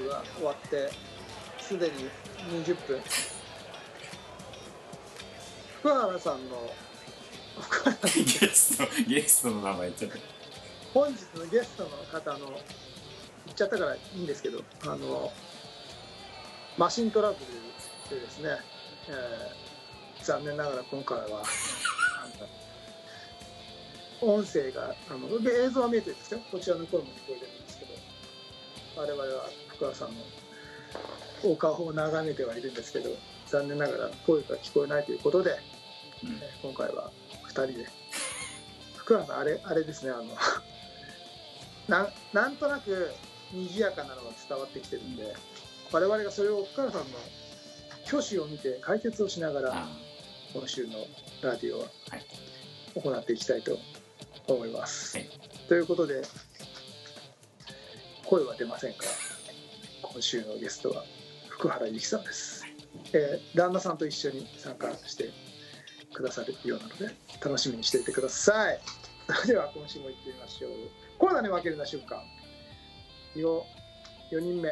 生ライブが終わってすでに20分。福原さんのゲストゲストの名前言っちゃった本日のゲストの方の言っちゃったからいいんですけどあのマシントラブルでですね、えー残念ながら今回は音声があの映像は見えてるんですよ。こちらの声も聞こえてるんですけど我々は福原さんのお顔を眺めてはいるんですけど残念ながら声が聞こえないということで、うん。えー今回は2人で。福原さんあれあれですねあの なんなんとなく賑やかなのが伝わってきてるんで我々がそれを福原さんの挙手を見て解説をしながらあ今週のラジオははい。行っていきたいと思います。はい。ということで声は出ませんが今週のゲストは福原由紀さんです、えー旦那さんと一緒に参加してくださるようなので楽しみにしていてください。それでは今週も行ってみましょうコロナに負けるな瞬間よ4人目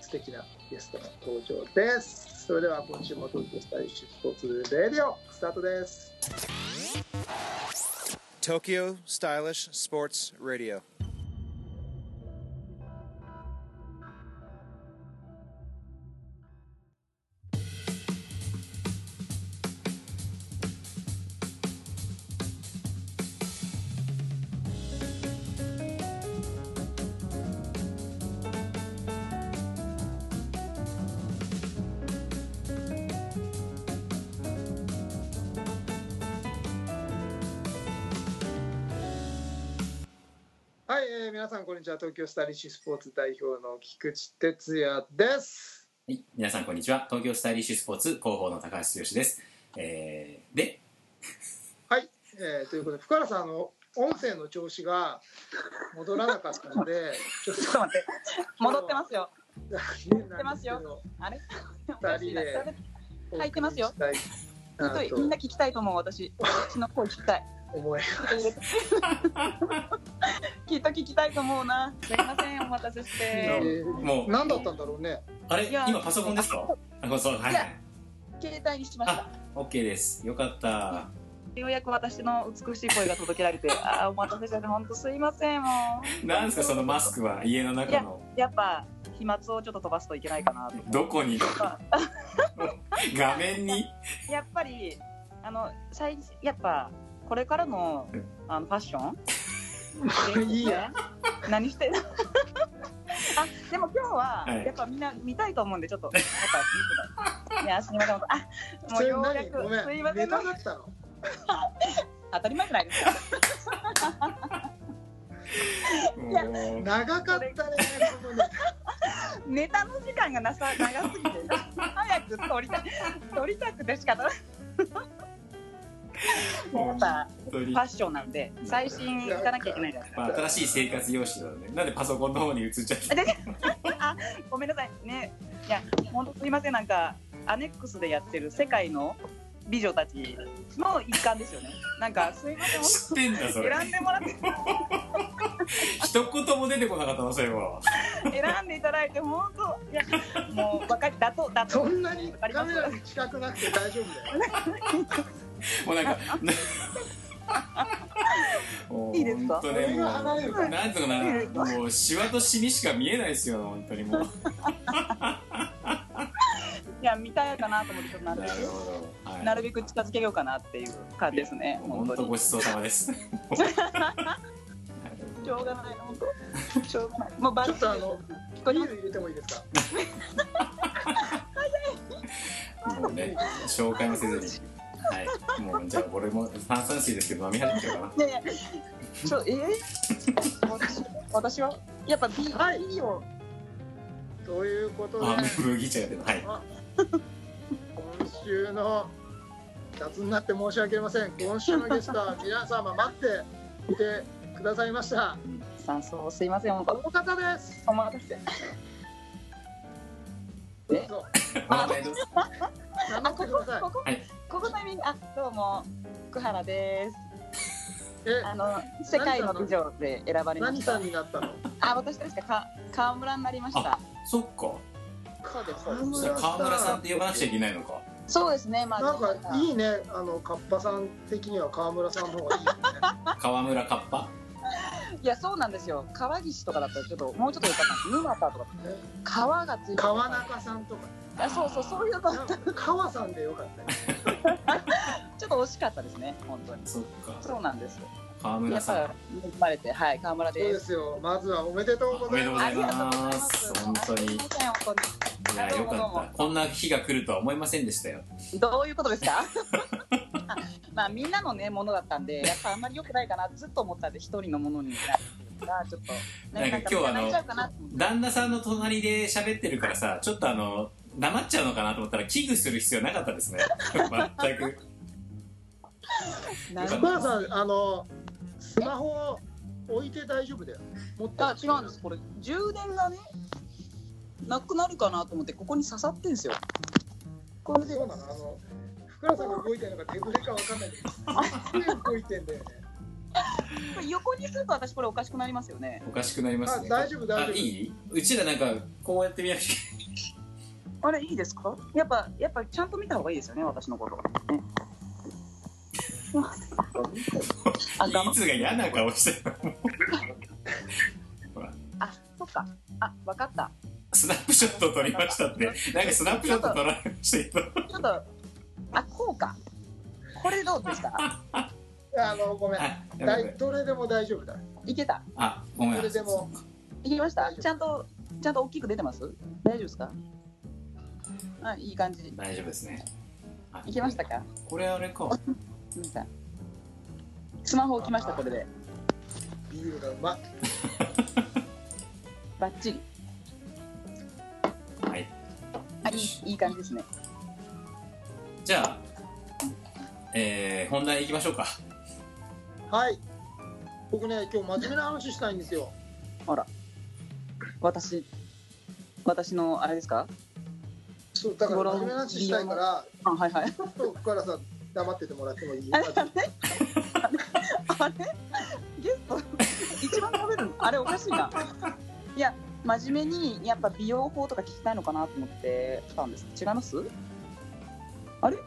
素敵なゲストの登場ですそれでは今週も東京スタイリッシュスポーツレディオスタートです。Tokyo Stylish Sports Radio. 東京スタイリッシュスポーツ代表の菊池哲也ですはい、皆さんこんにちは東京スタイリッシュスポーツ広報の高橋剛です、えー、で はい、えーということで福原さんあの音声の調子が戻らなかったのでちょっと待って。戻ってますよ。とってますよあれ？お二かしいな人で入ってますよみんな聞きたいと思う、私。私の声聞きたい。思い きっと聞きたいと思うな。すいません、お待たせしえて。ー もう。何だったんだろうね。あれ今パソコンですか？あそうはいい。や携帯にしました。あ。OK です。よかった。ようやく私の美しい声が届けられて、あーお待たせして、本当すいません、もう。なんですかそのマスクは？家の中の。やっぱ、飛沫をちょっと飛ばすといけないかなと。どこに？あ 画面に？やっぱり、あの、最やっぱ、これからのうん。あのファッション？いいや。何してる あでも今日ははい。やっぱみんな見たいと思うんでちょっとやっぱ見てたい。いやすみません。あもそうれようやくすいまん。ネせんタだったの？当たり前じゃないですか。やもう長かったねネタネタの時間がなさ長すぎて。早く撮りたい撮りたくて仕方ない やっぱファッションなんで最新行かなきゃいけないじゃないですか。まあ、新しい生活様式なのねなんでパソコンの方に移っちゃったあごめんなさい。ねいや本当すいません。なんかアネックスでやってる世界の美女たちの一環ですよね。なんかすいません。知ってんだそれ。選んでもらって。一言も出てこなかったのそういえば選んでいただいて本当。いやもう分かりだとだとそんなにカメラに近くなくて大丈夫だよ もうなんか いいですか？本当ねもうなんとかな。もうシワとシミしか見えないですよ本当にもう。いや見たいかなと思ってちょっとなるべなるほど、はい、くなるべく近づけようかなっていう感じですね本当に。本当ごちそうさまです。しょうがない本当。しょうがない。もうバッとあのビール入れてもいいですか？もうね紹介もせずにはい。もうじゃあ俺も炭酸水ですけど飲み始めちゃうかな。いやいやちょえー、私私は？やっぱ B, はい B をということであ麦茶が出たはい。今週の雑になって申し訳ありません。今週のゲストは皆様待っていてくださいました。酸素すいません。この方です。お待たせどうぞお名前どうぞ名乗あここここ、はい。ここタイミングあどうも。福原です。え？あの世界の美女で選ばれました。何さんになったの？あ私ですかか川村になりました。そっか。そうです。そう川村さんって呼ばなくちゃいけないのか。そうですね。まあなんかいいね。あのカッパさん的には川村さんの方がいいよね。川村カッパ？いやそうなんですよ。川岸とかだったらちょっともうちょっとよかったんです沼田とか。ね川がついてる。川中さんとか。あそうそうそういうのなんか川さんでよかったよ ちょっと惜しかったですね本当に。そっか。そうなんです川やっ村さん。ぱ恵まれてはい川村そうでですすよ。まずはおめでとうございます。おめでとうございます。本当に。いやよかった。こんな日が来るとは思いませんでしたよ。どういうことですか？あまあみんなのねものだったんでやっぱあんまり良くないかなずっと思ったんで一人のものに。なるからちょっとなんか今日はあ旦那さんの隣で喋ってるからさちょっとあの黙っちゃうのかなと思ったら危惧する必要なかったですね。全く。なん福原さんあのスマホ置いて大丈夫だよ。持ってあ違うんです。これ充電がねなくなるかなと思ってここに刺さってんですよ。これでそうなのあの福原さんが動いてるのか手ぶれかわかんない。けど動いてんだよね。横にすると私これおかしくなりますよね。おかしくなりますね。あ大丈夫大丈夫。あいい？うちらなんかこうやってみなきゃあれいいですか？やっぱやっぱちゃんと見た方がいいですよね私のこと、ね、あいつが嫌な顔してるあそっか。あわかった。スナップショットを撮りましたって。なんかスナップショット撮られましたけど。ちょっとあこうか。これどうですか？あのごめん。だばいいどれでも大丈夫だ。いけた？あごめん。どれでも。いけました？ちゃんとちゃんと大きく出てます？大丈夫ですか？あいい感じ。大丈夫ですね。あいけましたか？これあれか。見たスマホ置きましたこれで。ビールがうまい。バッチリ。はい。あいいいい感じですねじゃあえー、本題いきましょうか。はい。僕ね今日真面目な話したいんですよ。あら。私私のあれですか？そうだから真面目な話したいからあはいはい。ちょっと福原さん黙っててもらってもいい？あれあれ？あれ？ゲスト一番食べるの？あれおかしいな。いや真面目にやっぱ美容法とか聞きたいのかなと思って来たんです。違います？あれ？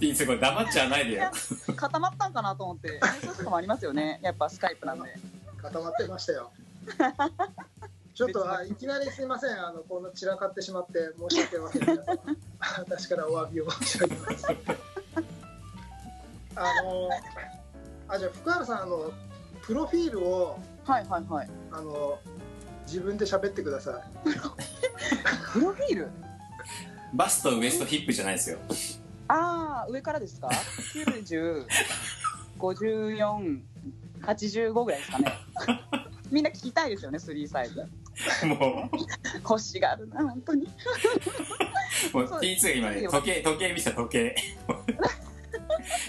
いつこれ黙っちゃわないでよ。固まったんかなと思ってそういうこともありますよね。やっぱスカイプなんで。固まってましたよ。ちょっとあいきなりすいません。あのこんな散らかってしまって申し訳ません私からお詫びを申し上げますあのあじゃあ福原さんあのプロフィールをはいはいはい。あの自分で喋ってくださいプロフィール？バストウエストヒップじゃないですよ。ああ上からですか？905485ぐらいですかね。みんな聞きたいですよね3サイズ。も腰があるな本当に。うもうそう。T2 が今ね時計時計見せた時計。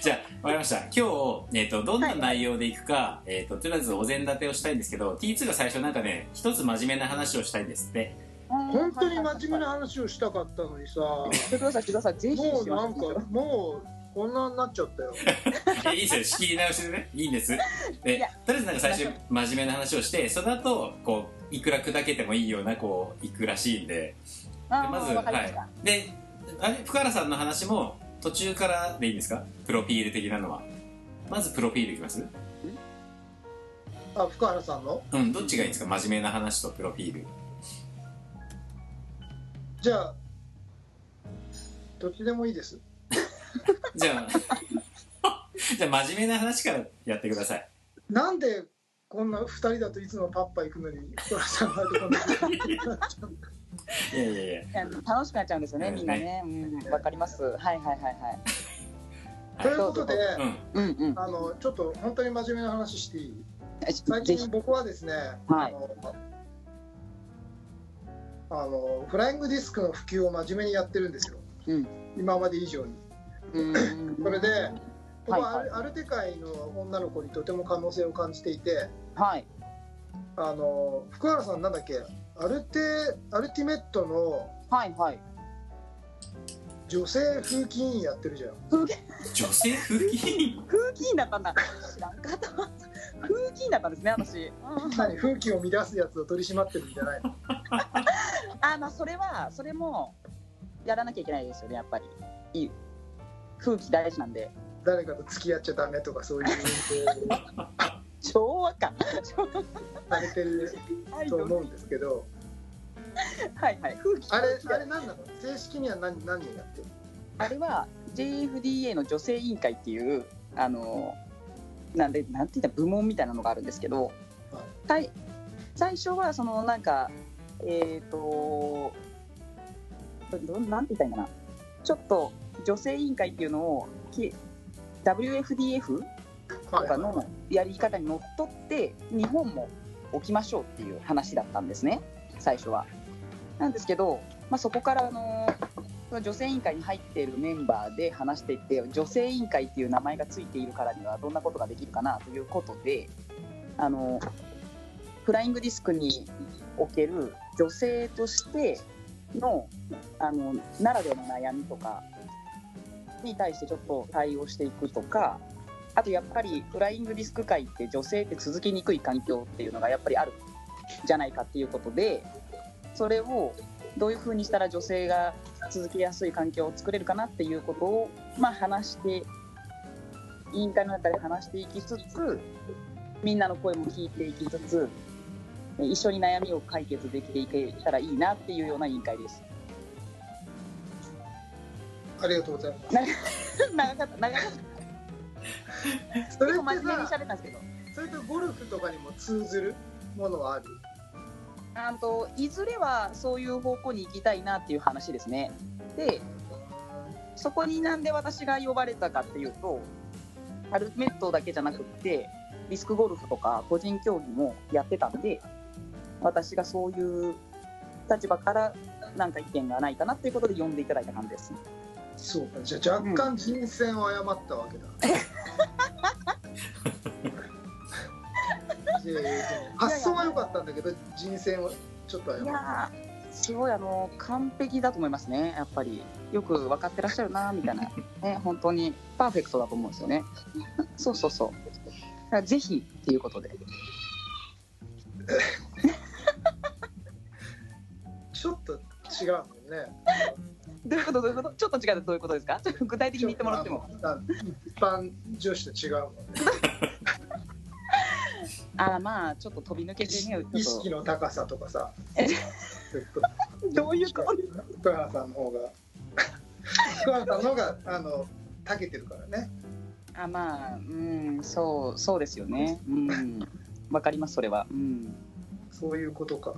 じゃあ分かりました。今日、えー、とどんな内容でいくか、えー、ととりあえずお膳立てをしたいんですけど T2 が最初なんかね一つ真面目な話をしたいんですって本当に真面目な話をしたかったのにさ。さいしてくださいぜひもうなんかもうこんなになっちゃったよ。いいです。よ仕切り直しでね。いいんです。でとりあえずなんか最初真面目な話をしてその後こういくら砕けてもいいようなこういくらしいんで。でまずはい。であれ福原さんの話も途中からでいいんですか？プロフィール的なのは。まずプロフィールいきます？あ福原さんの？うんどっちがいいですか？真面目な話とプロフィールじゃあどっちでもいいです。じゃあ じゃあ真面目な話からやってください。なんでこんな2人だといつもパッパ行くのに福原さんがこんないやいやいやいや。楽しくなっちゃうんですよねうん。みんなね。うん。わかります。はいはいはいはいということで、うんうんうんあのちょっと本当に真面目な話していい？え最近僕はですね、はい。あのあのフライングディスクの普及を真面目にやってるんですよ、うん。今まで以上に。うん。それで僕はアはいル,、アルテ界の女の子にとても可能性を感じていてはい。あの福原さんなんだっけ？アルテアルティメットのはいはい。女性風紀委員やってるじゃん。女性風紀委員？風紀委員だったんだ。知らんかった。わ風紀委員だったんですね私、うん。何風紀を乱すやつを取り締まってるんじゃないの？あまあそれはそれもやらなきゃいけないですよねやっぱり。いい風紀大事なんで。誰かと付き合っちゃダメとかそういう運動を。昭和か。されてるはい。と思うんですけど。はいはい。風紀あれあれ何なの？正式には何何をやってるの？あれは JFDA の女性委員会っていうあのなんでなんて言ったら部門みたいなのがあるんですけど、最最初はそのなんかえっ、とどなんて言ったらいいんかな。ちょっと女性委員会っていうのをき WFDF とかのやり方にのっとって日本も置きましょうっていう話だったんですね。最初は。なんですけど、まあ、そこからあのその女性委員会に入っているメンバーで話していて女性委員会っていう名前がついているからにはどんなことができるかなということであのフライングディスクにおける女性としてのあのならではの悩みとかに対してちょっと対応していくとかあとやっぱりフライングディスク界って女性って続きにくい環境っていうのがやっぱりあるじゃないかっていうことでそれをどういうふうにしたら女性が続けやすい環境を作れるかなっていうことを、まあ、話して委員会の中で話していきつつみんなの声も聞いていきつつ一緒に悩みを解決できていけたらいいなっていうような委員会です。ありがとうございます。長かった長かった。それってさそれとゴルフとかにも通ずるものはある？あといずれはそういう方向に行きたいなっていう話ですね。でそこになんで私が呼ばれたかっていうとアルティメットだけじゃなくってディスクゴルフとか個人競技もやってたんで私がそういう立場からなんか意見がないかなっていうことで呼んでいただいた感じです。そうかじゃあ若干人選を誤ったわけだ、発想は良かったんだけど人選をちょっと誤ったいやーすごいあの完璧だと思いますね。やっぱり。よく分かってらっしゃるなみたいな。ね本当に。パーフェクトだと思うんですよね。そうそうそう。ぜひっていうことで。ちょっと違うもんね。どういうこと？どういうこと？ちょっと違うってどういうことですか？ちょっと具体的に言ってもらっても。一般女子と違うもんねああまあちょっと飛び抜けてね意識の高さとかさ。と どういうこと？福原さんの方が。福原さんの方があの長けてるからね。あまあうんそうそうですよね。うん。わかりますそれは。うん。そういうことか。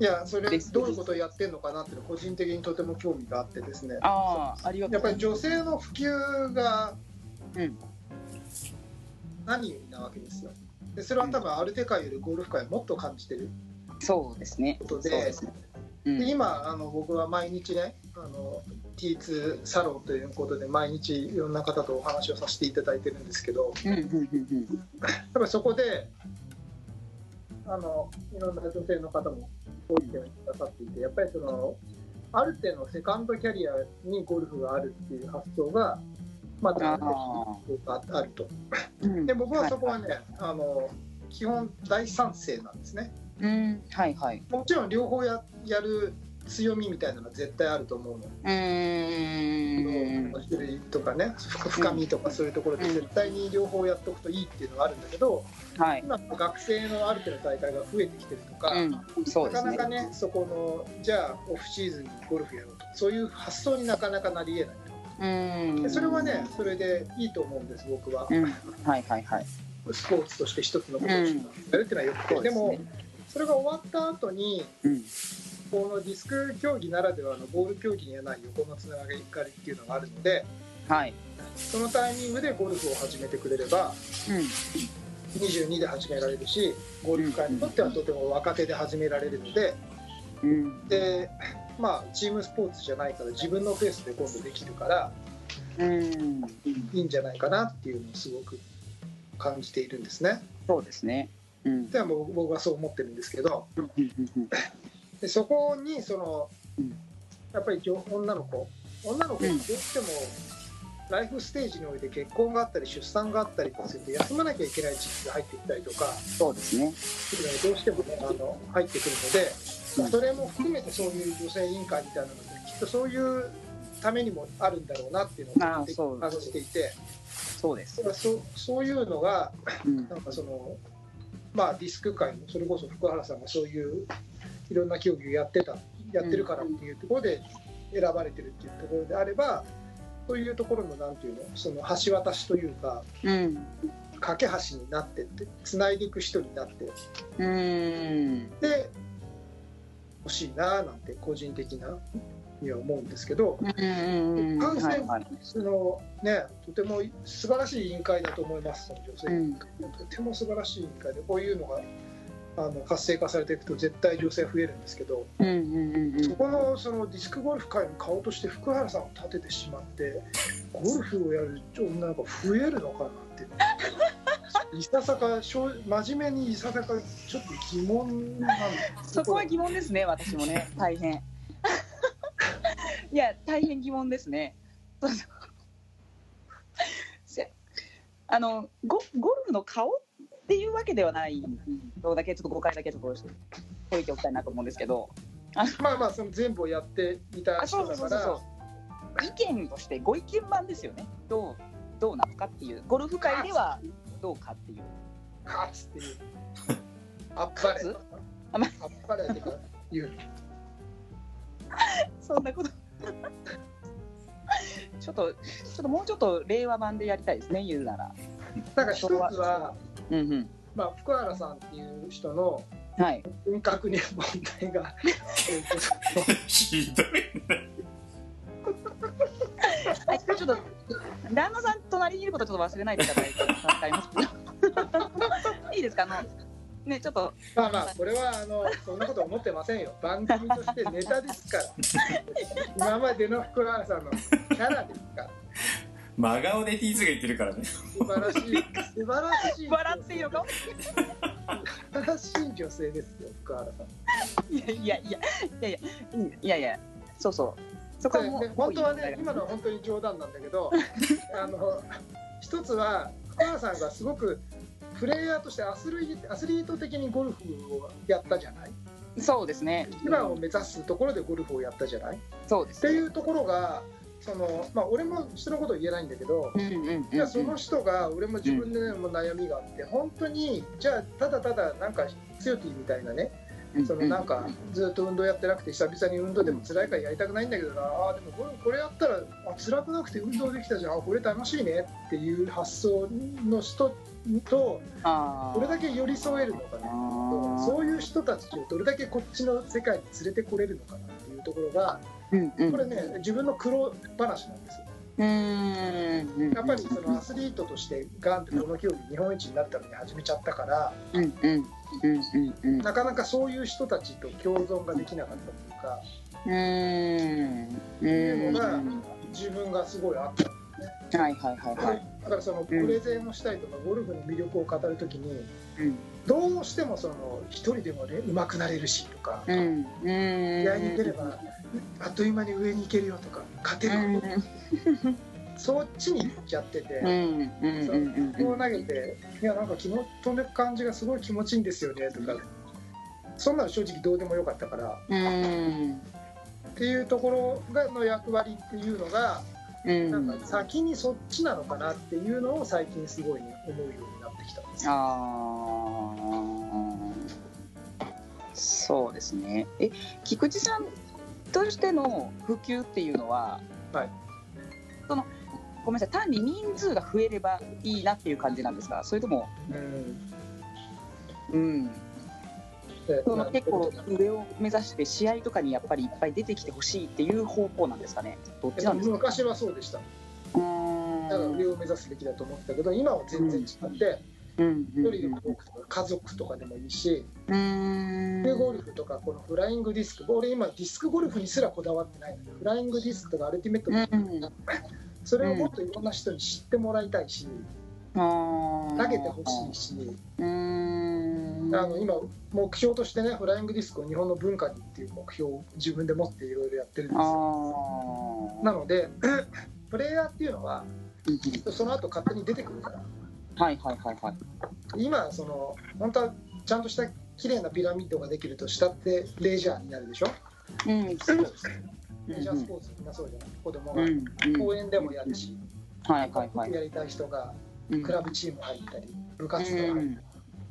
いやそれどういうことをやってるのかなっていうの個人的にとても興味があってですね。ああありがとうやっぱり女性の普及がうん。何なわけですよでそれは多分アルテ界よりゴルフ界はもっと感じてるそうですね。ことでですね。今あの僕は毎日ねあの T2 サロンということで毎日いろんな方とお話をさせていただいてるんですけどやっぱりそこであのいろんな女性の方もご意見をくださっていてやっぱりそのある程度のセカンドキャリアにゴルフがあるっていう発想がまだ。ああるとうん。で僕はそこはね、あの基本大賛成なんですね。うん。はいはい。もちろん両方ややる強みみたいなのは絶対あると思うの。種類とかね深深みとかそういうところで絶対に両方やっておくといいっていうのがあるんだけどはい。今学生のある程度大会が増えてきてるとか、うん。ね。なかなかねそこのじゃあオフシーズンにゴルフやろうとそういう発想になかなかなりえないうん。でそれはねそれでいいと思うんです僕は。うん。はいはいはい。スポーツとして一つのことをやるっていうのはよくて、でもそれが終わった後にうん。このディスク競技ならではのボール競技にはない横のつながりっていうのがあるのではい。そのタイミングでゴルフを始めてくれればうん。22で始められるしゴルフ界にとってはとても若手で始められるのでうん。でまあチームスポーツじゃないから自分のペースで今度できるからうん。いいんじゃないかなっていうのをすごく感じているんですね。そうですね。うん。では僕はそう思ってるんですけどでそこにそのうん。やっぱり女女の子。女の子ってどうしてもライフステージにおいて結婚があったり出産があったりとすると休まなきゃいけない時期が入ってきたりとかそうですね。どうしてもねあの入ってくるので、まあそれも含めてそういう女性委員会みたいなのできっとそういうためにもあるんだろうなっていうのを感じていて。そうです。そうそういうのがうん。なんかそのまあディスク界のそれこそ福原さんがそういういろんな競技をやってたやってるからっていうところで選ばれてるっていうところであればそういうところのなんていうの？その橋渡しというかうん。架け橋になってって繋いでいく人になってうん。で欲しいななんて個人的なには思うんですけどうん。感染はいはいそのねとても素晴らしい委員会だと思いますその女性委員会とても素晴らしい委員会でこういうのがあの活性化されていくと絶対女性増えるんですけどうんうんうんそこのそのディスクゴルフ界の顔として福原さんを立ててしまってゴルフをやる女の子増えるのかなってい ささか正真面目にいささかちょっと疑問なんですそこは疑問ですね、私もね、大変。いや、大変疑問ですね。あのゴゴルフの顔っていうわけではないのだけちょっと誤解だけちょっと解いておきたいなと思うんですけど、まあまあその全部をやっていた人だからうそうそうそう意見としてご意見番ですよね。どうどうなのかっていう、ゴルフ界ではどうかっていう。勝つっていうあっぱれあっぱれってか言うそんなこと。ちょっと、ちょっともうちょっと令和版でやりたいですね、言うなら。なんか一つは、うんうん。まあ、福原さんっていう人のはい。人格に問題が。ひどいはい、ちょっと、旦那さん隣にい。ることちょっと忘れない。でい。ただい。て、助かります。い。い。ですか、あの。ね、ちょっと、まあまあこれはあのそんなこと思ってませんよ番組としてネタですから今までの福原さんのキャラですから真顔で T2 が言ってるからね素晴らしい素晴らしい笑っていいの？か。素晴らしい女性ですよ福原さんいやいやいや、いやいや、いやいや、そうそう。そこはもう本当はね今のは本当に冗談なんだけどあの一つは福原さんがすごくプレイヤーとしてアスリートアスリート的にゴルフをやったじゃない？そうですね。一番を目指すところでゴルフをやったじゃない？っそうですね。ていうところがそのまあ俺も人のこと言えないんだけどじゃあその人が俺も自分でねもう悩みがあって本当にじゃあただただなんか強気みたいなねうん、そのなんかずっと運動やってなくて久々に運動でも辛いからやりたくないんだけどな。あーでもこれこれやったらあ辛くなくて運動できたじゃん。あこれ楽しいねっていう発想の人とどれだけ寄り添えるのかなそういう人たちをどれだけこっちの世界に連れてこれるのかなっていうところがこれね自分の苦労話なんですよやっぱりそのアスリートとしてガンってこの競技日本一になったのに始めちゃったからなかなかそういう人たちと共存ができなかったというかっていうのが自分がすごいあったはいはいはいはい。だからそのプレゼンをしたりとかゴルフの魅力を語るときにうん。どうしてもその一人でもね上手くなれるしとかうん。うん。試合に出ればあっという間に上に行けるよとか勝てるよそっちに行っちゃってて。うん。うん。うん。そうんこを投げて「いやなんか気も飛んでく感じがすごい気持ちいいんですよね」とか。そんなの正直どうでもよかったから。うん。っていうところがの役割っていうのがうんなんか先にそっちなのかなっていうのを最近すごい思うようになってきたんですよ。ああそうですね。え菊池さんとしての普及っていうのは、はい、そのごめんなさい。単に人数が増えればいいなっていう感じなんですか？それともうん。うん。でその結構上を目指して試合とかにやっぱりいっぱい出てきてほしいっていう方向なんですかね。どっちなんですか？昔はそうでした。だから上を目指すべきだと思ってたけど今は全然違ってうん。一人でも多くとか家族とかでもいいしでゴルフとかこのフライングディスク俺今ディスクゴルフにすらこだわってないのでフライングディスクとかアルティメットとかうん。それをもっといろんな人に知ってもらいたいし投げてほしいしあの今目標としてねフライングディスクを日本の文化にっていう目標を自分で持っていろいろやってるんですあよー。なので プレイヤーっていうのはその後勝手に出てくるから。はいはいはいはい。今その本当はちゃんとした綺麗なピラミッドができると下ってレジャーになるでしょ？うん。スポーツ。レジャースポーツみんなそうじゃない？子供が。うんうん。公園でもやるし。はいはいはいやりたい人がうんクラブチーム入ったり部活動入うん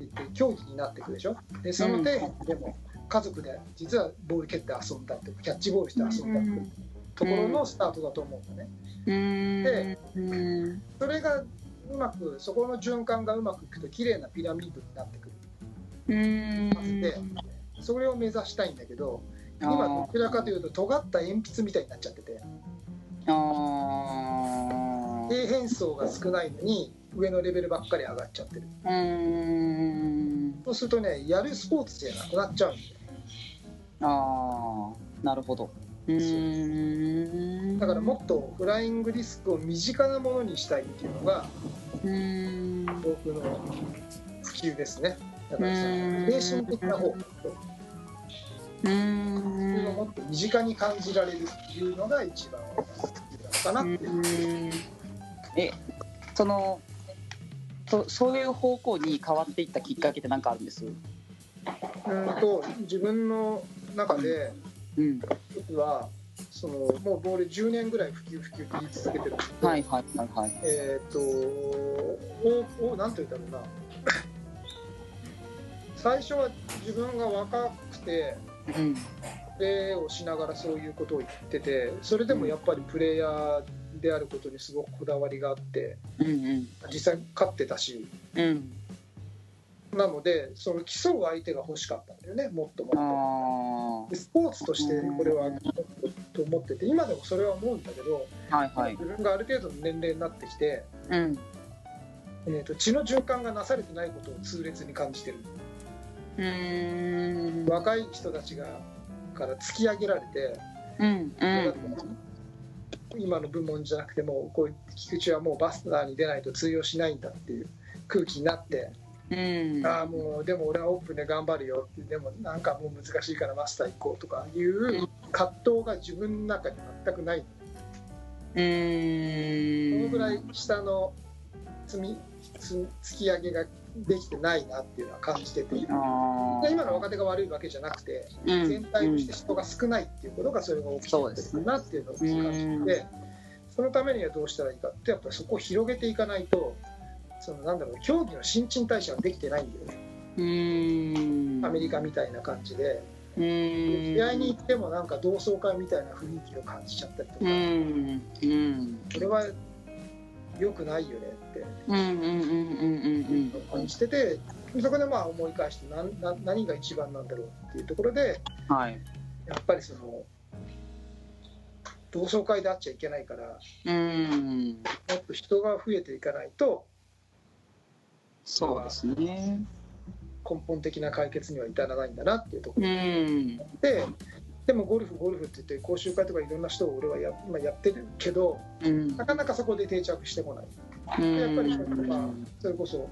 っていって競技になってくるでしょ？でその底辺でも家族で実はボール蹴って遊んだりとかキャッチボールして遊んだりとかところのスタートだと思うんだね。うん。でうん。それがうまくそこの循環がうまくいくと綺麗なピラミッドになってくる。でそれを目指したいんだけど今どちらかというと尖った鉛筆みたいになっちゃってて。底辺層が少ないのに上のレベルばっかり上がっちゃってる。うんそうするとねやるスポーツじゃなくなっちゃうんだよ。ああなるほど。うん。だからもっとフライングディスクを身近なものにしたいっていうのがうん。僕の普及ですね。だからそうん。の精神的な方うっていうのをもんっと身近に感じられるっていうのが一番いいのかなっていう。えそのそそういう方向に変わっていったきっかけって何かあるんです？うんと自分の中でうん。僕はそのもうボール10年ぐらい普及普及って言い続けてるんですけど、はいはいはいはい。えっ、とおおなんて言うんだろうな。最初は自分が若くてうん。プレーをしながらそういうことを言っててそれでもやっぱりプレイヤーであることにすごくこだわりがあってうんうん。実際勝ってたし。うん。なのでその競う相手が欲しかったんだよねもっともっと。スポーツとしてこれはと思ってて今でもそれは思うんだけど、あはいはい。自分がある程度の年齢になってきて、うん。えー、と血の循環がなされてないことを痛烈に感じてる。うん。若い人たちがから突き上げられて、うんうん今の部門じゃなくてもうこう菊池はもうバスターに出ないと通用しないんだっていう空気になって、うん。ああもうでも俺はオープンで頑張るよってでもなんかもう難しいからマスター行こうとかいう葛藤が自分の中に全くない。うん。そのぐらい下の積みつ突き上げができてないなっていうのは感じてて。今の若手が悪いわけじゃなくてー全体として人が少ないっていうことがそれが起きてるなっていうのを感じててそのためにはどうしたらいいかってやっぱりそこを広げていかないとそのなんだろう競技の新陳代謝ができてないんだよね。うん。アメリカみたいな感じで。うん。試合に行ってもなんか同窓会みたいな雰囲気を感じちゃったりとか。うん。うん。それは良くないよねってうんうんうんうんうん感じててそこでまあ思い返して何何何が一番なんだろうっていうところでうんはい。やっぱりその同窓会で会っちゃいけないからうん。もっと人が増えていかないとそうですね。根本的な解決には至らないんだなっていうとこうろん。ででもゴルフゴルフって言って講習会とかいろんな人を俺はや今やってるけどうん。なかなかそこで定着してこない。うんでやっぱりまあそれこそ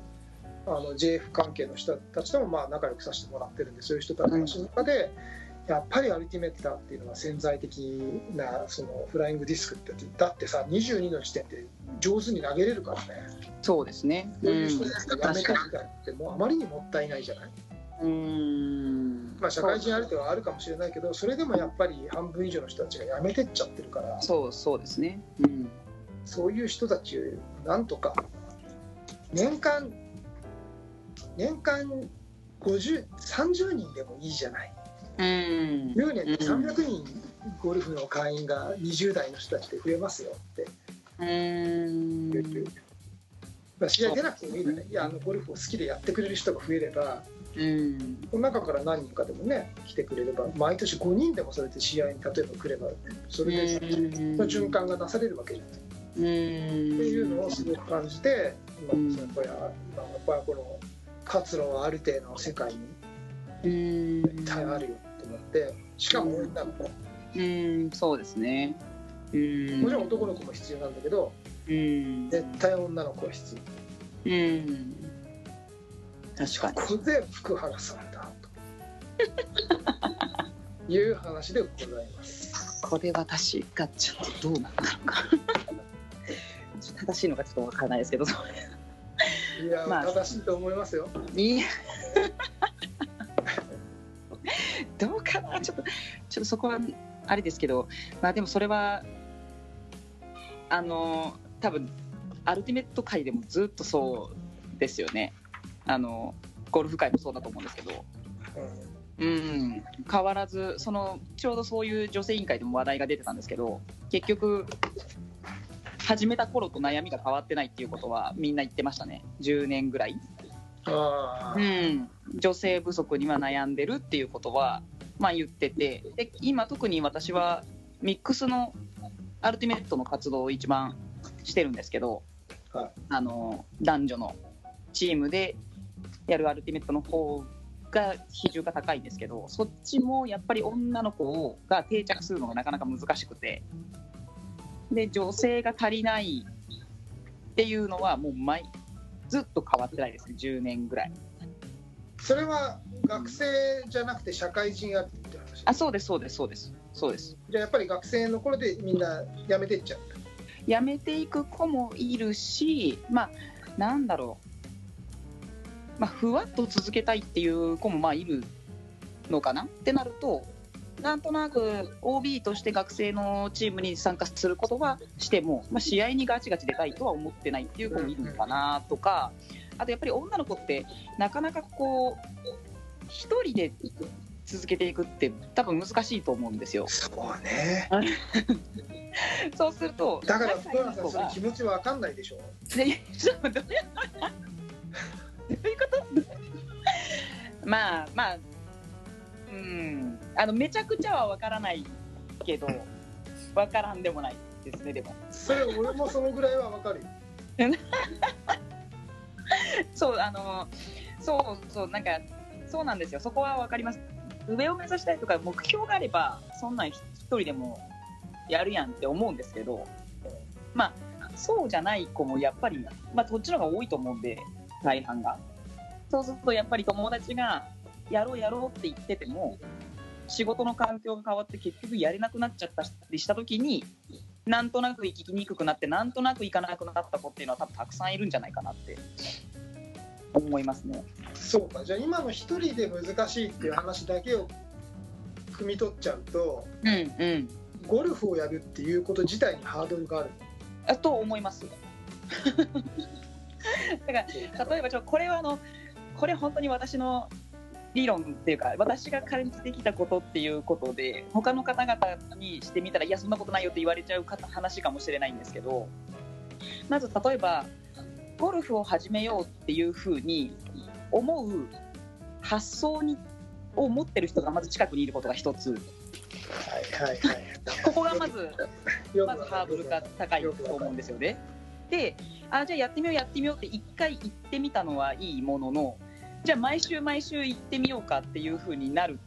あの JF 関係の人たちともまあ仲良くさせてもらってるんでそういう人たちの中で、やっぱりアルティメッターっていうのは潜在的なそのフライングディスクってだってさ22の時点で上手に投げれるからね。そうですね。そうやめてみたいってもうあまりにもったいないじゃない、うん。まあ、社会人ある程度はあるかもしれないけどそれでもやっぱり半分以上の人たちがやめてっちゃってるから。そうそうですね。うんそういう人たちをなんとか年間年間50 30人でもいいじゃない。うん。10年で300人ゴルフの会員が20代の人たちで増えますよって。うん。まあ、試合出なくてもいいのね。いやあのゴルフを好きでやってくれる人が増えればうん。この中から何人かでもね来てくれれば毎年5人でもそれで試合に例えば来ればそれでその循環がなされるわけじゃない。うんっていうのをすごく感じて今うんやっぱり今やっぱりこの活路はある程度の世界にうん絶対あるよと思ってしかも女の子。うん。そうですね。うん。もちろん男の子も必要なんだけどうん。絶対女の子は必要。うん。確かに。ここで福原さんだと。いう話でございます。これ私がちょっとどうなったのか正しいのかちょっとわからないですけどそいや、まあ。正しいと思いますよ。れい。や どうかなちょっとちょっとそこはあれですけどまあでもそれはあの多分アルティメット界でもずっとそうですよね。あのゴルフ界もそうだと思うんですけど。うん、変わらずそのちょうどそういう女性委員会でも話題が出てたんですけど結局始めた頃と悩みが変わってないっていうことはみんな言ってましたね。10年ぐらい、うん、女性不足には悩んでるっていうことは、まあ、言ってて。で今特に私はミックスのアルティメットの活動を一番してるんですけど、はい。あの男女のチームでやるアルティメットの方が比重が高いんですけどそっちもやっぱり女の子が定着するのがなかなか難しくてで女性が足りないっていうのはもう毎ずっと変わってないですね。10年ぐらい。それは学生じゃなくて社会人あるって話？あそうですそうですそうです。そうです。じゃあやっぱり学生の頃でみんな辞めてっちゃう辞めていく子もいるしまあなんだろう。まあふわっと続けたいっていう子もまあいるのかなってなるとなんとなく OB として学生のチームに参加することはしても、まあ、試合にガチガチ出たいとは思ってないっていう子もいるのかなとかあとやっぱり女の子ってなかなかこう一人で続けていくって多分難しいと思うんですよ。そうね。そうするとだから仲福原さん気持ちわかんないでしょ。でちょっとどういうこと？まあまあうん。あのめちゃくちゃは分からないけど 分からんでもないですねでも。それ俺もそのぐらいはわかるよ。そうあのそうそうなんかそうなんですよ。そこは分かります。上を目指したいとか目標があればそんなん一人でもやるやんって思うんですけどまあそうじゃない子もやっぱりまあこっちの方が多いと思うんで大半が。そうするとやっぱり友達がやろうやろうって言ってても仕事の環境が変わって結局やれなくなっちゃったりした時になんとなく行きにくくなってなんとなく行かなくなった子っていうのは多分たくさんいるんじゃないかなって思いますね。そうかじゃあ今の一人で難しいっていう話だけを汲み取っちゃうとうんうんゴルフをやるっていうこと自体にハードルがあるあと思います。だから例えばちょこれはあのこれ本当に私の理論っていうか私が感じてきたことっていうことで他の方々にしてみたらいやそんなことないよって言われちゃう方話かもしれないんですけどまず例えばゴルフを始めようっていうふうに思う発想にを持ってる人がまず近くにいることが一つ。はいはいはいここがまずまずハードルが高いと思うんですよね。であじゃあやってみようやってみようって一回行ってみたのはいいもののじゃあ毎週毎週行ってみようかっていう風になる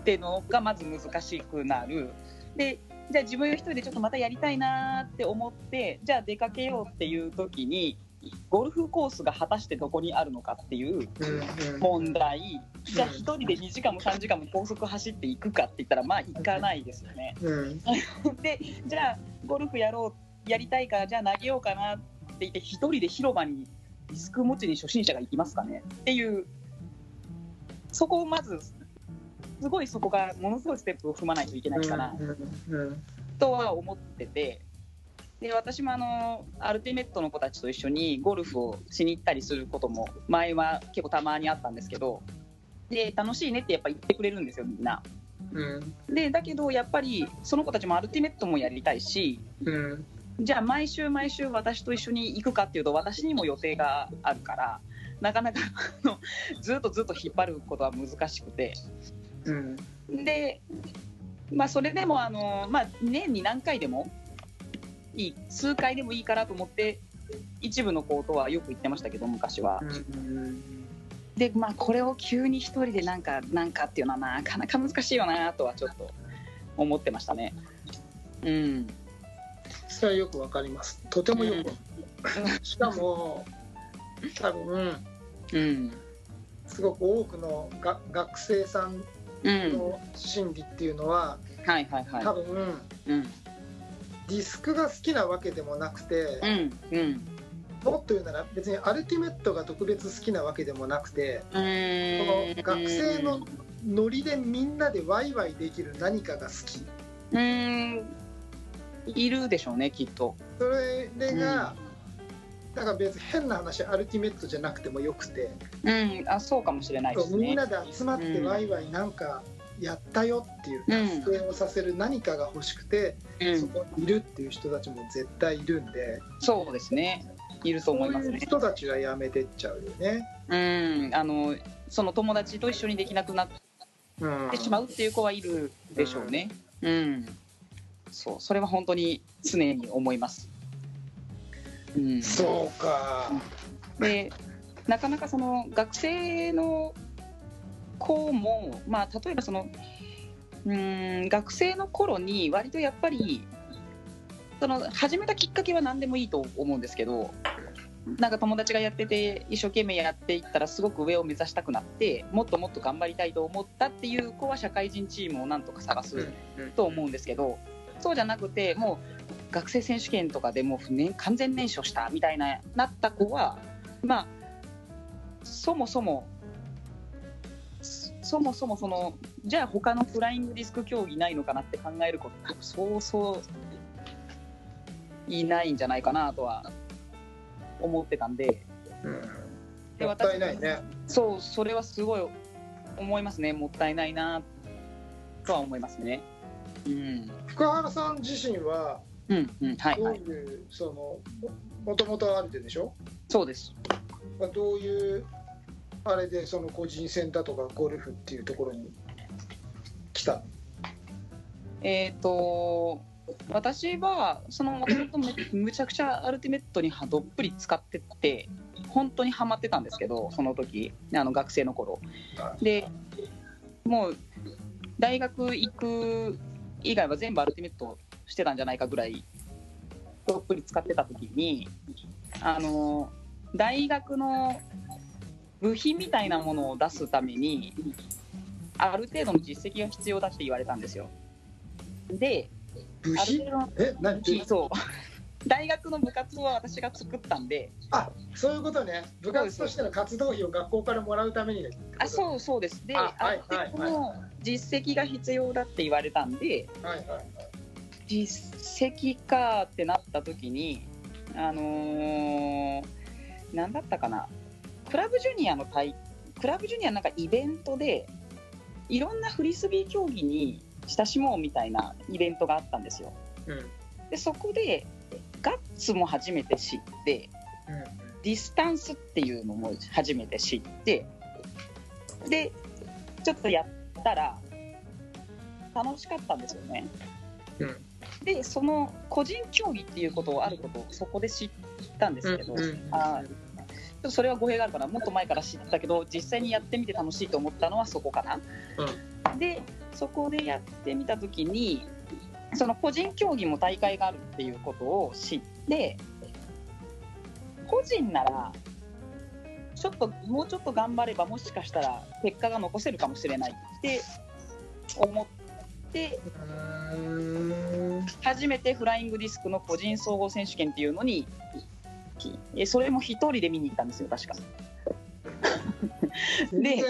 っていうのがまず難しくなる。でじゃあ自分一人でちょっとまたやりたいなって思ってじゃあ出かけようっていう時にゴルフコースが果たしてどこにあるのかっていう問題じゃあ一人で2時間も3時間も高速走っていくかって言ったらまあ行かないですよね。うん でじゃあゴルフやろうやりたいからじゃあ投げようかなって言って一人で広場にディスク持ちに初心者が行きますかね。っていう。そこをまずすごいそこがものすごいステップを踏まないといけないかなとは思ってて。で私もあのアルティメットの子たちと一緒にゴルフをしに行ったりすることも前は結構たまにあったんですけど。で楽しいねってやっぱ言ってくれるんですよみんな。うん。でだけどやっぱりその子たちもアルティメットもやりたいし。うんじゃあ毎週毎週私と一緒に行くかっていうと私にも予定があるからなかなか ずっとずっと引っ張ることは難しくてうんで、まあ、それでもあの、まあ、年に何回でもいい数回でもいいかなと思って一部の子とはよく行ってましたけど昔は。でまあこれを急に一人でなんかなんかっていうのはなかなか難しいよなとはちょっと思ってましたね。うんそれはよくわかります。とてもよくわかるしかも多分うん。すごく多くのが学生さんうん。の心理っていうのは、はいはいはい。多分うん。ディスクが好きなわけでもなくて、うん。うん。もっと言うなら別にアルティメットが特別好きなわけでもなくてこの学生のノリでみんなでワイワイできる何かが好き。うーんいるでしょうねきっと。それが、だから別に変な話アルティメットじゃなくてもよくて、うん。あそうかもしれないですね。みんなで集まってうんワイワイなんかやったよっていううん。達成をさせる何かが欲しくて、うん。そこにいるっていう人たちも絶対いるんで。そうですね。いると思いますね。いう人たちはやめてっちゃうよね。うん。あのその友達と一緒にできなくなっうん。てしまうっていう子はいるでしょうね。うんそうそれは本当に常に思います。うん。そうか。でなかなかその学生の子も、まあ、例えばそのうーん学生の頃に割とやっぱりその始めたきっかけは何でもいいと思うんですけどなんか友達がやってて一生懸命やっていったらすごく上を目指したくなってもっともっと頑張りたいと思ったっていう子は社会人チームをなんとか探すと思うんですけどそうじゃなくてもう学生選手権とかでもう、ね、完全燃焼したみたいななった子はまあそもそもそそもそもそのじゃあ他のフライングディスク競技ないのかなって考えること多分そうそういないんじゃないかなとは思ってたんでうんでもったいないね。そうそれはすごい思いますねもったいないなとは思いますね。うん福原さん自身はうんうんはいどうはいいう、そのももともとあるでしょ？そうです。どういうあれでその個人戦だとかゴルフっていうところに来た？えっ、と私はそのもともとめむちゃくちゃアルティメットにはどっぷり使ってって本当にハマってたんですけどその時あの学生の頃。でもう大学行く以外は全部アルティメットしてたんじゃないかぐらいどっぷり使ってた時にあの大学の部品みたいなものを出すためにある程度の実績が必要だって言われたんですよ。で部品？え何？そう大学の部活は私が作ったんで。あそういうことね。部活としての活動費を学校からもらうためにあそうそうです。でああはいはいる程度の実績が必要だって言われたんではいはいはい。実績かってなった時にあのー、何だったかな。クラブジュニアの大クラブジュニアなんかイベントでいろんなフリスビー競技に親しもうみたいなイベントがあったんですよ。うん。でそこでガッツも初めて知ってディスタンスっていうのも初めて知ってでちょっとやったら楽しかったんですよね。うんでその個人競技っていうことをあることをそこで知ったんですけど、うんうんあーちょっとそれは語弊があるからもっと前から知ってたけど実際にやってみて楽しいと思ったのはそこかな。でそこでやってみた時にその個人競技も大会があるっていうことを知って個人ならちょっともうちょっと頑張ればもしかしたら結果が残せるかもしれないって思って初めてフライングディスクの個人総合選手権っていうのにそれも一人で見に行ったんですよ確か。全然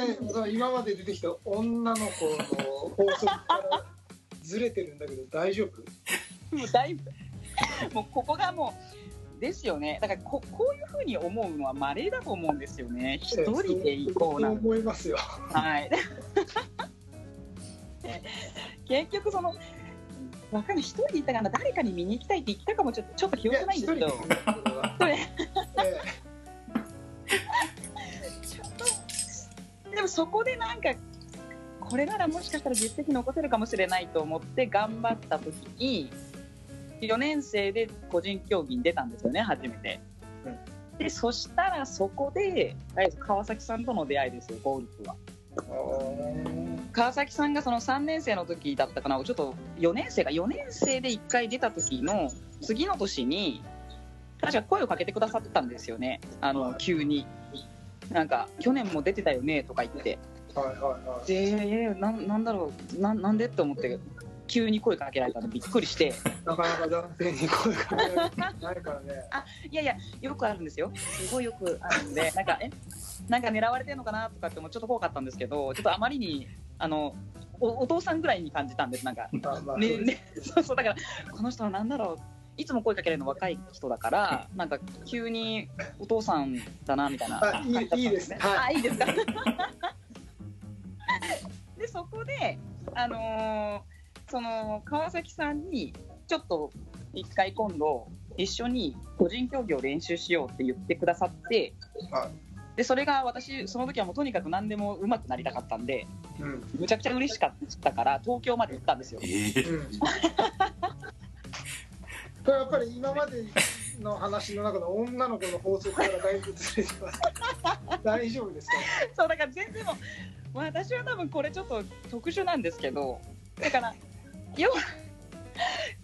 今まで出てきた女の子の法則からずれてるんだけど大丈夫？もうだいぶ。もうここがもうですよね。だからここういうふうに思うのは稀だと思うんですよね。一人で行こうなんて。思いますよ。はい。結局そのわかんない。一人で行ったかな。誰かに見に行きたいって言ったかもちょっとちょっと記憶ないんですけどちょっとでもそこでなんかこれならもしかしたら実績残せるかもしれないと思って頑張った時に4年生で個人競技に出たんですよね初めて。でそしたらそこで川崎さんとの出会いですよゴルフは。え川崎さんがその3年生の時だったかなちょっと4年生が4年生で1回出た時の次の年に確か声をかけてくださったんですよねあの急に。なんか去年も出てたよねとか言ってはいはいはい。でえーなんなんだろうななんでって思って急に声かけられたのびっくりして。なかなか男性に声かけられてないからね。いやいやよくあるんですよ。すごいよくあるんで なんかえなんか狙われてるのかなとかってもちょっと怖かったんですけどちょっとあまりにあのおお父さんぐらいに感じたんですなんか。まあまあ。ねね。そうそうだからこの人は何だろういつも声かけるの若い人だからなんか急にお父さんだなみたいな。あいいいいですはい。あいいですか？でそこであのーその川崎さんにちょっと一回今度一緒に個人競技を練習しようって言ってくださって、はでそれが私その時はもうとにかく何でも上手くなりたかったんでうん。むちゃくちゃ嬉しかったから東京まで行ったんですよ。えー。う んこれやっぱり今までの話の中の女の子の法則からだいぶずれてます。大丈夫ですか？そうだから全然もう私は多分これちょっと特殊なんですけどだから要は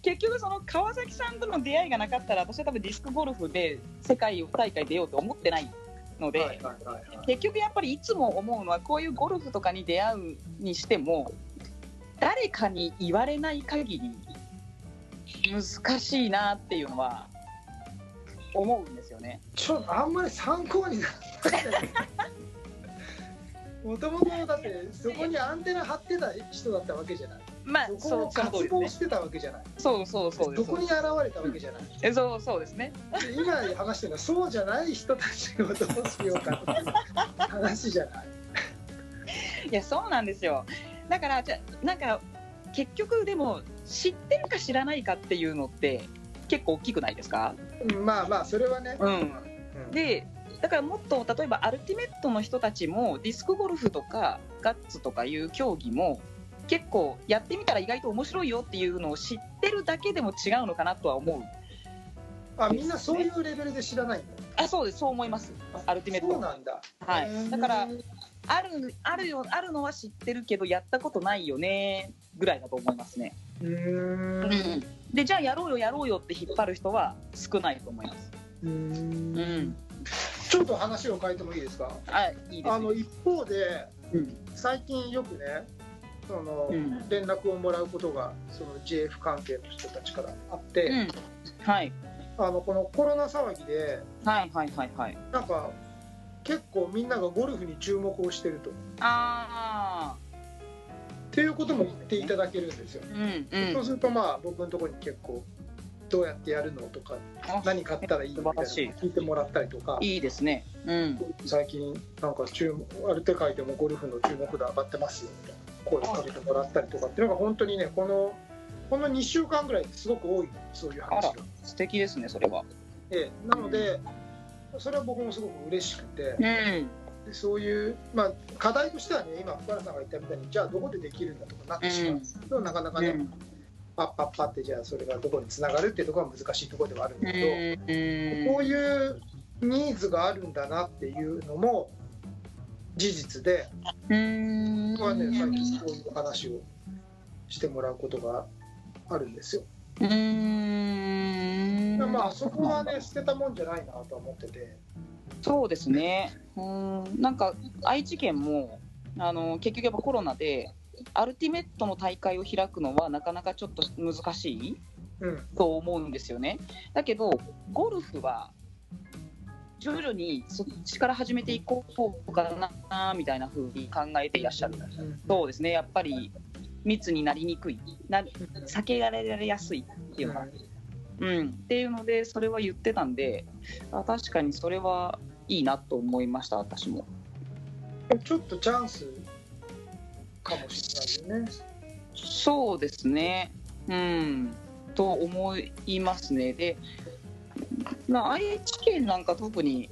結局その川崎さんとの出会いがなかったら私は多分ディスクゴルフで世界大会出ようと思ってないので、はいはいはいはい。結局やっぱりいつも思うのはこういうゴルフとかに出会うにしても誰かに言われない限り難しいなっていうのは思うんですよね。ちょっとあんまり参考にならないもともとだってそこにアンテナ張ってた人だったわけじゃないまあそこを渇。望してたわけじゃないそうそうそう。どこに現れたわけじゃないえそうそうですね。で今話してるのはそうじゃない人たちをどうしようかっていう話じゃないいやそうなんですよだからじゃなんか結局でも知ってるか知らないかっていうのって結構大きくないですか？うんまあまあそれはね、うん。うん。でだからもっと例えばアルティメットの人たちもディスクゴルフとかガッツとかいう競技も結構やってみたら意外と面白いよっていうのを知ってるだけでも違うのかなとは思う。あみんなそういうレベルで知らないんだ。あそうです。そう思います。アルティメット。そうなんだ。はい。だからあるあるよあるのは知ってるけどやったことないよねぐらいだと思いますねうーんでじゃあやろうよやろうよって引っ張る人は少ないと思います。うーうんん。ちょっと話を変えてもいいですか？あいいですね。あの一方でうん最近よくねその、うん連絡をもらうことがその JF 関係の人たちからあって、うん。はいあのこのコロナ騒ぎではいはいはいはい。なんか結構みんながゴルフに注目をしてるとっああ。ていうことも言っていただけるんですよ、うんうん。そうするとまあ僕のところに結構どうやってやるのとかあ何買ったらいいみたいな聞いてもらったりとかいいですね。うん。最近なんか注目ある手書いてもゴルフの注目度上がってますよみたいな声をかけてもらったりとかっていうのが本当にねこのこの2週間ぐらいですごく多いそういう話が。素敵ですねそれは。ええなのでそれは僕もすごく嬉しくてうん。でそういう、まあ、課題としてはね今福原さんが言ったみたいにじゃあどこでできるんだとかなってしまうと、なかなかね、うん。パッパッパってじゃあそれがどこにつながるっていうところが難しいところではあるんだけど、うん。こういうニーズがあるんだなっていうのも事実でうん。僕はね最近こういう話をしてもらうことがあるんですよ。うん。まあそこはね捨てたもんじゃないなとは思ってて。そうですね。うん。なんか愛知県もあの結局やっぱコロナでアルティメットの大会を開くのはなかなかちょっと難しい。うんと思うんですよね。だけど、ゴルフは徐々にそっちから始めていこうかなみたいな風に考えていらっしゃる。そうですね、やっぱり密になりにくい、な避けられやすいっていうのが、うん、っていうので、それは言ってたんで、あ確かにそれはいいなと思いました、私も。ちょっとチャンスかもしれないよね。そうですね、うん、と思いますね。で、まあ、愛知県なんか特に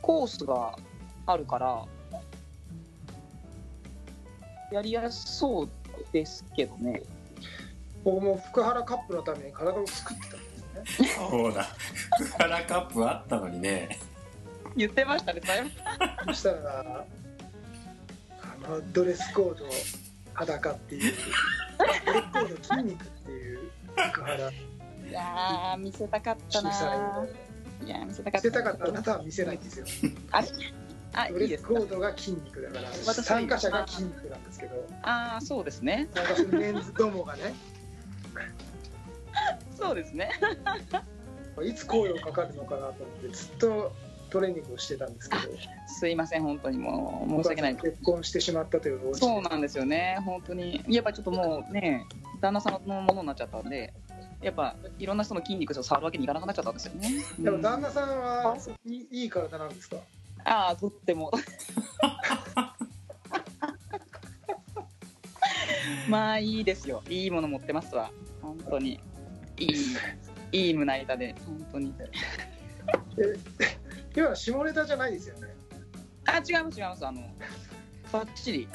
コースがあるから、やりやすそうですけどね。僕も福原カップのために体を作ってたんですね。そうだ福原カップあったのにね言ってましたね、だいぶそしたらあのドレスコード裸っていうドレスコード筋肉っていう福原いやー、見せたかったな。いやー、見せたかった。見せたかったあなたは見せないんですよ。あれあいいですかスコードが筋肉だから私参加者が筋肉なんですけどああそうですね。参加するメンズどもがね そうですね。いつ声をかかるのかなと思ってずっとトレーニングをしてたんですけどすいません本当にもう申し訳ない。結婚してしまったというそうなんですよね。本当に。やっぱちょっともうね旦那さんのものになっちゃったんでやっぱいろんな人の筋肉を触るわけにいかなくなっちゃったんですよね、でもうん。旦那さんはいいいい体なんですか？ああとっても。まあいいですよ。いいもの持ってますわ。本当に。いいいい胸板で。本当に。え要は下ネタじゃないですよね？あ違います違います。あのバッチリ。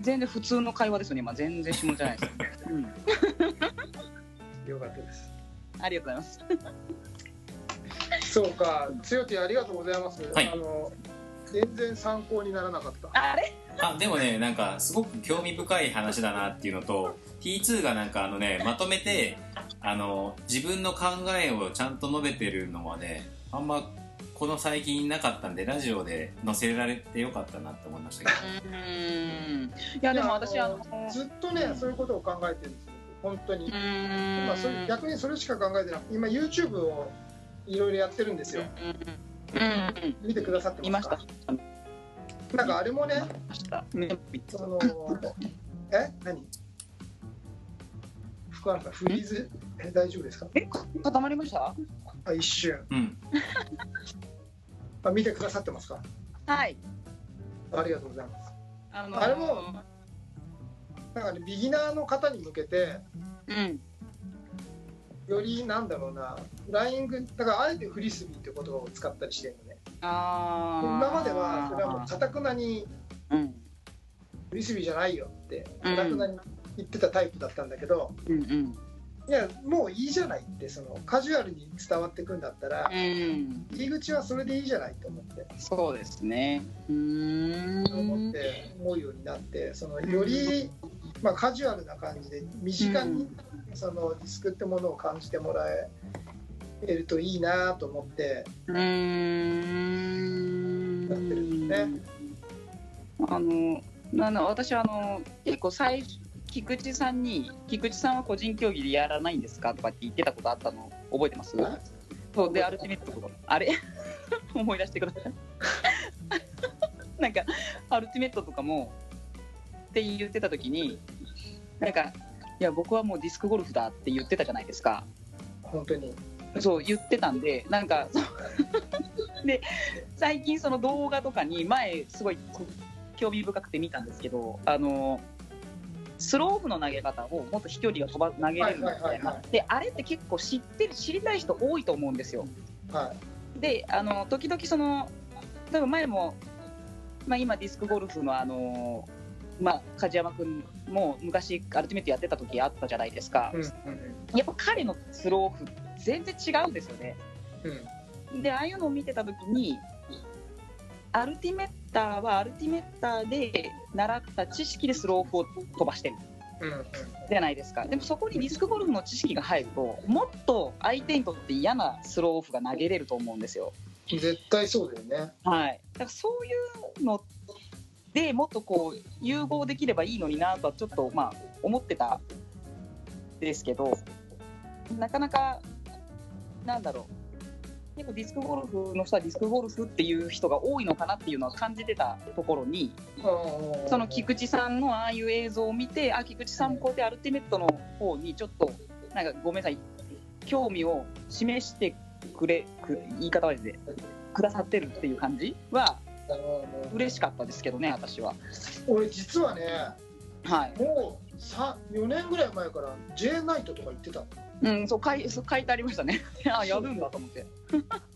全然普通の会話ですよね今。全然下じゃないです、うん、よかったです。ありがとうございますそうか。強気ありがとうございます、はい。あの全然参考にならなかった。あれ？あでもねなんかすごく興味深い話だなっていうのと T2 がなんかあのねまとめてあの自分の考えをちゃんと述べてるのはねあんまこの最近なかったんでラジオで載せられてよかったなって思いましたけど。うん。いやでも私あののずっとねそういうことを考えてるんですよ。本当に、うーん。まあ、それ逆にそれしか考えてない。今 YouTube をいろいろやってるんですよ。うんうんうん。見てくださって見ますか？た。なんかあれもね見ました。そのえ？何？福原さんフリーズ？え大丈夫ですか？え？固まりました？あ一瞬。うん。あ見てくださってますか？はい。ありがとうございます。あのあれもなんかねビギナーの方に向けてうんよりなんだろうなフライングだからあえてフリスビーって言葉を使ったりしてるのね。あー。今まではそれはもうかたくなにうん。フリスビーじゃないよってうん。かたくなに言ってたタイプだったんだけど、うんうん。いやもういいじゃないってそのカジュアルに伝わってくんだったらうん。入り口はそれでいいじゃないと思って。そうですね。うーん。思って思うようになってそのより、まあ、カジュアルな感じで身近にそのディスクってものを感じてもらえるといいなと思って。うーん。やってるんですね。あのなな私あの結構最初菊池さんに「菊池さんは個人競技でやらないんですか?」とかって言ってたことあったの覚えてます？そうでアルティメットとか。あれ？思い出してください。なんかアルティメットとかもって言ってた時になんかいや僕はもうディスクゴルフだって言ってたじゃないですか。本当に。そう言ってたんでなんか で最近その動画とかに前すごいこ興味深くて見たんですけどあのスローオフの投げ方をもっと飛距離が飛ば投げれるみたいな。であれって結構知ってる知りたい人多いと思うんですよ。はであの時々その多分前も、まあ、今ディスクゴルフのあのまあ梶山君も昔アルティメットやってた時あったじゃないですか。い、うん。やっぱ彼のスローオフ全然違うんですよね。うん。でああいうのを見てた時にアルティメッターはアルティメッターで習った知識でスローオフを飛ばしてる。うんうん。じゃないですか。でもそこにディスクゴルフの知識が入るともっと相手にとって嫌なスローオフが投げれると思うんですよ。絶対そうだよね。はい。だからそういうのでもっとこう融合できればいいのになとはちょっとまあ思ってたんですけどなかなかなんだろう。結構ディスクゴルフの人はディスクゴルフっていう人が多いのかなっていうのは感じてたところにその菊池さんのああいう映像を見てあ菊池さんもこうやってアルティメットの方にちょっとなんかごめんなさい興味を示してくれく言い方はですねくださってるっていう感じは嬉しかったですけどね私は。俺実はねはい、もう4年ぐらい前から J ナイトとか行ってたの。うん、そう書いそう書いてありましたね。あやるんだと思って。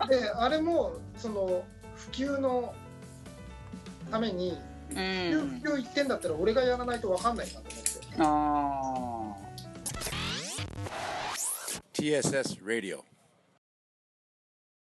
であれもその普及のためにう普及ん。普及言ってんだったら俺がやらないと分かんないなと思って。あ TSS Radio.